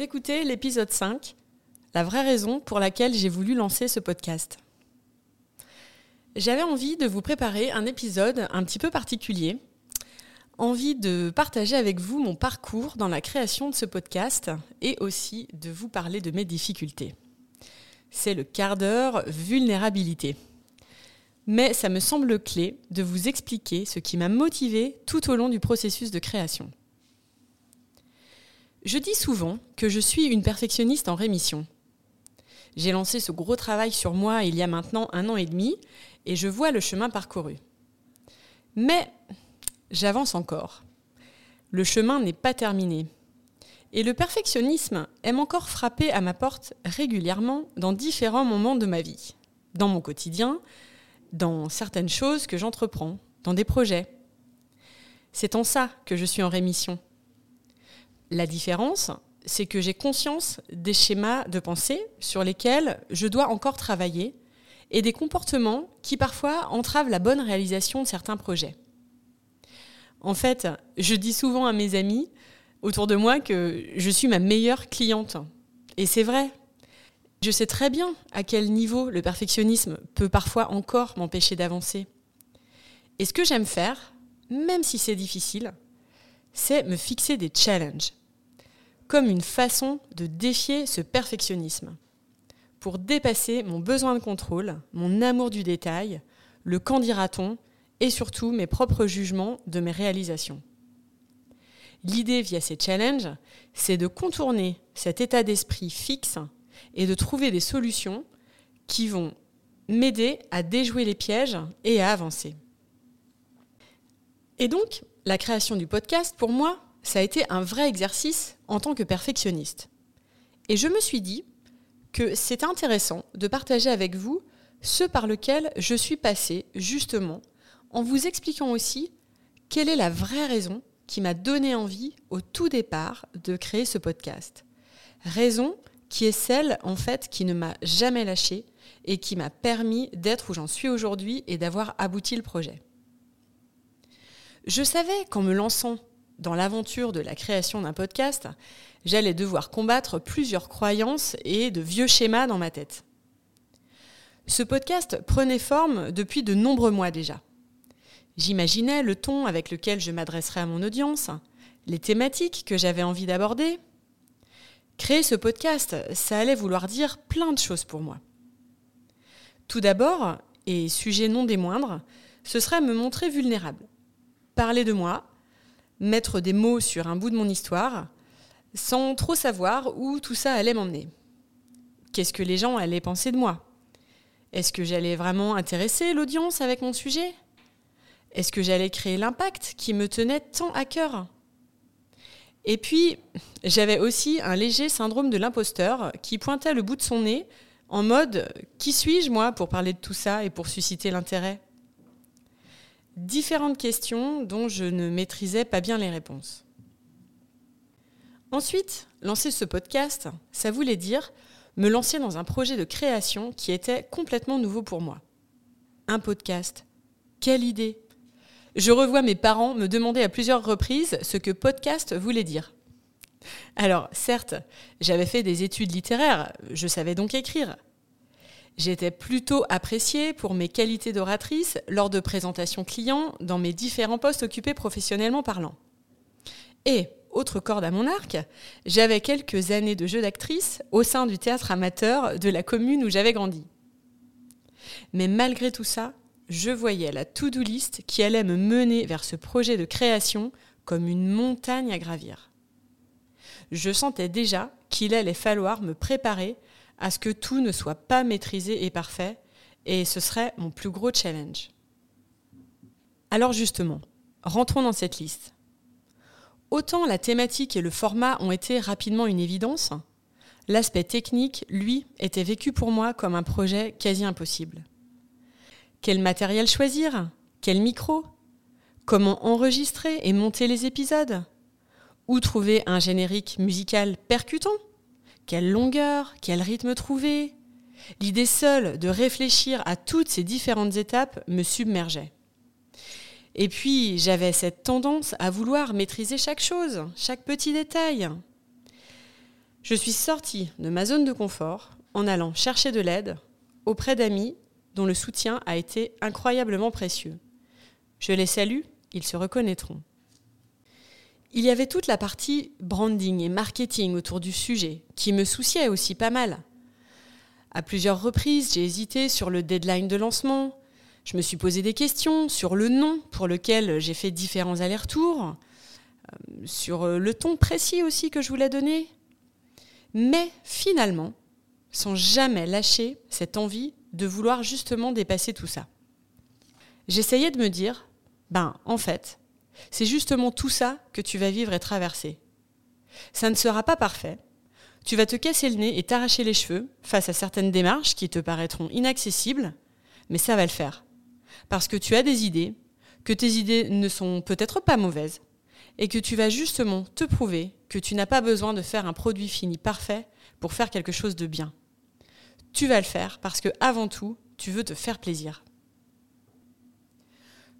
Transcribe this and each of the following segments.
Écoutez l'épisode 5, la vraie raison pour laquelle j'ai voulu lancer ce podcast. J'avais envie de vous préparer un épisode un petit peu particulier, envie de partager avec vous mon parcours dans la création de ce podcast et aussi de vous parler de mes difficultés. C'est le quart d'heure vulnérabilité. Mais ça me semble clé de vous expliquer ce qui m'a motivé tout au long du processus de création. Je dis souvent que je suis une perfectionniste en rémission. J'ai lancé ce gros travail sur moi il y a maintenant un an et demi et je vois le chemin parcouru. Mais j'avance encore. Le chemin n'est pas terminé. Et le perfectionnisme aime encore frapper à ma porte régulièrement dans différents moments de ma vie. Dans mon quotidien, dans certaines choses que j'entreprends, dans des projets. C'est en ça que je suis en rémission. La différence, c'est que j'ai conscience des schémas de pensée sur lesquels je dois encore travailler et des comportements qui parfois entravent la bonne réalisation de certains projets. En fait, je dis souvent à mes amis autour de moi que je suis ma meilleure cliente. Et c'est vrai. Je sais très bien à quel niveau le perfectionnisme peut parfois encore m'empêcher d'avancer. Et ce que j'aime faire, même si c'est difficile, c'est me fixer des challenges comme une façon de défier ce perfectionnisme, pour dépasser mon besoin de contrôle, mon amour du détail, le quand dira-t-on, et surtout mes propres jugements de mes réalisations. L'idée via ces challenges, c'est de contourner cet état d'esprit fixe et de trouver des solutions qui vont m'aider à déjouer les pièges et à avancer. Et donc, la création du podcast, pour moi, ça a été un vrai exercice en tant que perfectionniste. Et je me suis dit que c'est intéressant de partager avec vous ce par lequel je suis passée justement, en vous expliquant aussi quelle est la vraie raison qui m'a donné envie au tout départ de créer ce podcast. Raison qui est celle en fait qui ne m'a jamais lâchée et qui m'a permis d'être où j'en suis aujourd'hui et d'avoir abouti le projet. Je savais qu'en me lançant dans l'aventure de la création d'un podcast, j'allais devoir combattre plusieurs croyances et de vieux schémas dans ma tête. Ce podcast prenait forme depuis de nombreux mois déjà. J'imaginais le ton avec lequel je m'adresserais à mon audience, les thématiques que j'avais envie d'aborder. Créer ce podcast, ça allait vouloir dire plein de choses pour moi. Tout d'abord, et sujet non des moindres, ce serait me montrer vulnérable. Parler de moi, mettre des mots sur un bout de mon histoire sans trop savoir où tout ça allait m'emmener. Qu'est-ce que les gens allaient penser de moi? Est-ce que j'allais vraiment intéresser l'audience avec mon sujet? Est-ce que j'allais créer l'impact qui me tenait tant à cœur? Et puis, j'avais aussi un léger syndrome de l'imposteur qui pointait le bout de son nez en mode ⁇ Qui suis-je moi pour parler de tout ça et pour susciter l'intérêt ?⁇ différentes questions dont je ne maîtrisais pas bien les réponses. Ensuite, lancer ce podcast, ça voulait dire me lancer dans un projet de création qui était complètement nouveau pour moi. Un podcast. Quelle idée Je revois mes parents me demander à plusieurs reprises ce que podcast voulait dire. Alors, certes, j'avais fait des études littéraires, je savais donc écrire, J'étais plutôt appréciée pour mes qualités d'oratrice lors de présentations clients dans mes différents postes occupés professionnellement parlant. Et autre corde à mon arc, j'avais quelques années de jeu d'actrice au sein du théâtre amateur de la commune où j'avais grandi. Mais malgré tout ça, je voyais la to-do list qui allait me mener vers ce projet de création comme une montagne à gravir. Je sentais déjà qu'il allait falloir me préparer à ce que tout ne soit pas maîtrisé et parfait, et ce serait mon plus gros challenge. Alors justement, rentrons dans cette liste. Autant la thématique et le format ont été rapidement une évidence, l'aspect technique, lui, était vécu pour moi comme un projet quasi impossible. Quel matériel choisir? Quel micro? Comment enregistrer et monter les épisodes? Où trouver un générique musical percutant? Quelle longueur Quel rythme trouver L'idée seule de réfléchir à toutes ces différentes étapes me submergeait. Et puis, j'avais cette tendance à vouloir maîtriser chaque chose, chaque petit détail. Je suis sortie de ma zone de confort en allant chercher de l'aide auprès d'amis dont le soutien a été incroyablement précieux. Je les salue, ils se reconnaîtront. Il y avait toute la partie branding et marketing autour du sujet, qui me souciait aussi pas mal. À plusieurs reprises, j'ai hésité sur le deadline de lancement. Je me suis posé des questions sur le nom pour lequel j'ai fait différents allers-retours, euh, sur le ton précis aussi que je voulais donner. Mais finalement, sans jamais lâcher cette envie de vouloir justement dépasser tout ça. J'essayais de me dire, ben en fait, c'est justement tout ça que tu vas vivre et traverser. Ça ne sera pas parfait. Tu vas te casser le nez et t'arracher les cheveux face à certaines démarches qui te paraîtront inaccessibles, mais ça va le faire. Parce que tu as des idées, que tes idées ne sont peut-être pas mauvaises, et que tu vas justement te prouver que tu n'as pas besoin de faire un produit fini parfait pour faire quelque chose de bien tu vas le faire parce que avant tout, tu veux te faire plaisir.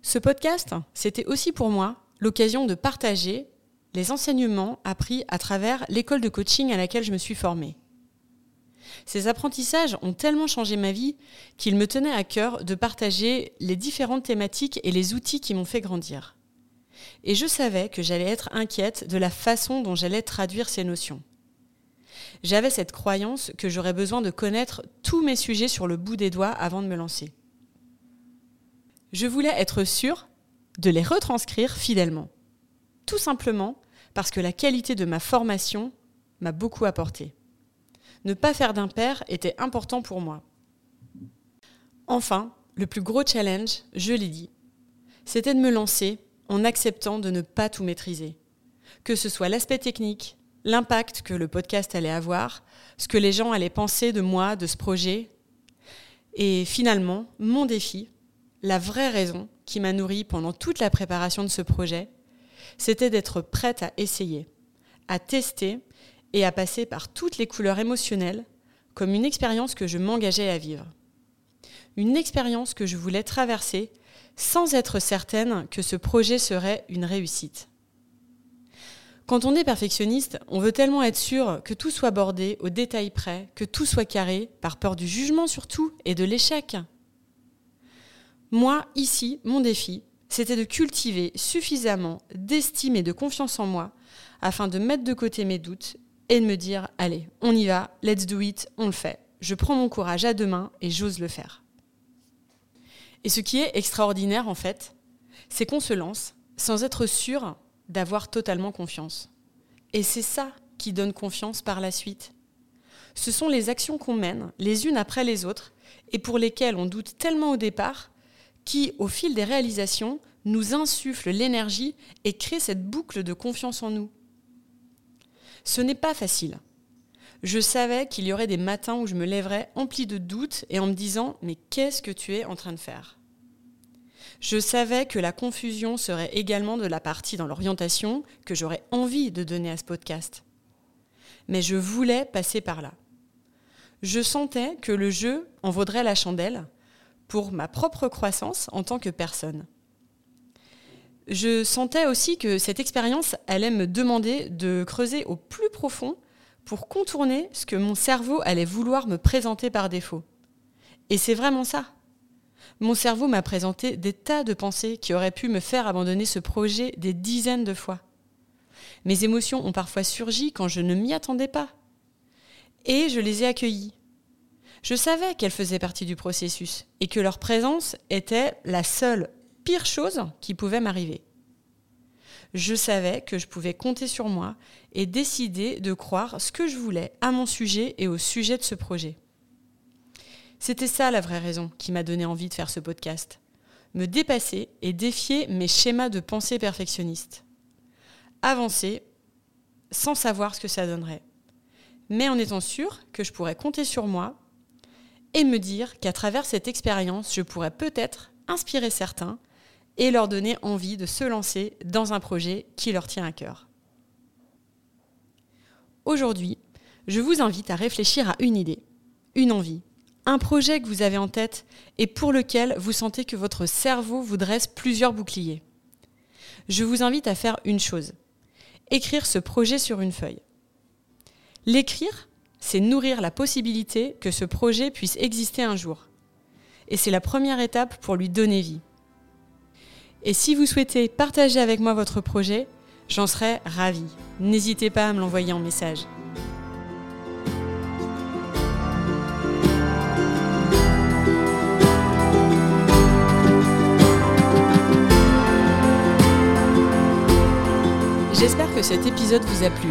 Ce podcast, c'était aussi pour moi l'occasion de partager les enseignements appris à travers l'école de coaching à laquelle je me suis formée. Ces apprentissages ont tellement changé ma vie qu'il me tenait à cœur de partager les différentes thématiques et les outils qui m'ont fait grandir. Et je savais que j'allais être inquiète de la façon dont j'allais traduire ces notions j'avais cette croyance que j'aurais besoin de connaître tous mes sujets sur le bout des doigts avant de me lancer. Je voulais être sûre de les retranscrire fidèlement. Tout simplement parce que la qualité de ma formation m'a beaucoup apporté. Ne pas faire d'impair était important pour moi. Enfin, le plus gros challenge, je l'ai dit, c'était de me lancer en acceptant de ne pas tout maîtriser. Que ce soit l'aspect technique, l'impact que le podcast allait avoir, ce que les gens allaient penser de moi, de ce projet. Et finalement, mon défi, la vraie raison qui m'a nourri pendant toute la préparation de ce projet, c'était d'être prête à essayer, à tester et à passer par toutes les couleurs émotionnelles comme une expérience que je m'engageais à vivre. Une expérience que je voulais traverser sans être certaine que ce projet serait une réussite. Quand on est perfectionniste, on veut tellement être sûr que tout soit bordé au détail près, que tout soit carré, par peur du jugement surtout et de l'échec. Moi, ici, mon défi, c'était de cultiver suffisamment d'estime et de confiance en moi afin de mettre de côté mes doutes et de me dire, allez, on y va, let's do it, on le fait. Je prends mon courage à deux mains et j'ose le faire. Et ce qui est extraordinaire en fait, c'est qu'on se lance sans être sûr d'avoir totalement confiance. Et c'est ça qui donne confiance par la suite. Ce sont les actions qu'on mène, les unes après les autres, et pour lesquelles on doute tellement au départ, qui, au fil des réalisations, nous insufflent l'énergie et créent cette boucle de confiance en nous. Ce n'est pas facile. Je savais qu'il y aurait des matins où je me lèverais empli de doutes et en me disant Mais qu'est-ce que tu es en train de faire? Je savais que la confusion serait également de la partie dans l'orientation que j'aurais envie de donner à ce podcast. Mais je voulais passer par là. Je sentais que le jeu en vaudrait la chandelle pour ma propre croissance en tant que personne. Je sentais aussi que cette expérience allait me demander de creuser au plus profond pour contourner ce que mon cerveau allait vouloir me présenter par défaut. Et c'est vraiment ça mon cerveau m'a présenté des tas de pensées qui auraient pu me faire abandonner ce projet des dizaines de fois. Mes émotions ont parfois surgi quand je ne m'y attendais pas. Et je les ai accueillies. Je savais qu'elles faisaient partie du processus et que leur présence était la seule pire chose qui pouvait m'arriver. Je savais que je pouvais compter sur moi et décider de croire ce que je voulais à mon sujet et au sujet de ce projet. C'était ça la vraie raison qui m'a donné envie de faire ce podcast. Me dépasser et défier mes schémas de pensée perfectionniste. Avancer sans savoir ce que ça donnerait. Mais en étant sûr que je pourrais compter sur moi et me dire qu'à travers cette expérience, je pourrais peut-être inspirer certains et leur donner envie de se lancer dans un projet qui leur tient à cœur. Aujourd'hui, je vous invite à réfléchir à une idée, une envie, un projet que vous avez en tête et pour lequel vous sentez que votre cerveau vous dresse plusieurs boucliers. Je vous invite à faire une chose, écrire ce projet sur une feuille. L'écrire, c'est nourrir la possibilité que ce projet puisse exister un jour. Et c'est la première étape pour lui donner vie. Et si vous souhaitez partager avec moi votre projet, j'en serais ravie. N'hésitez pas à me l'envoyer en message. J'espère que cet épisode vous a plu.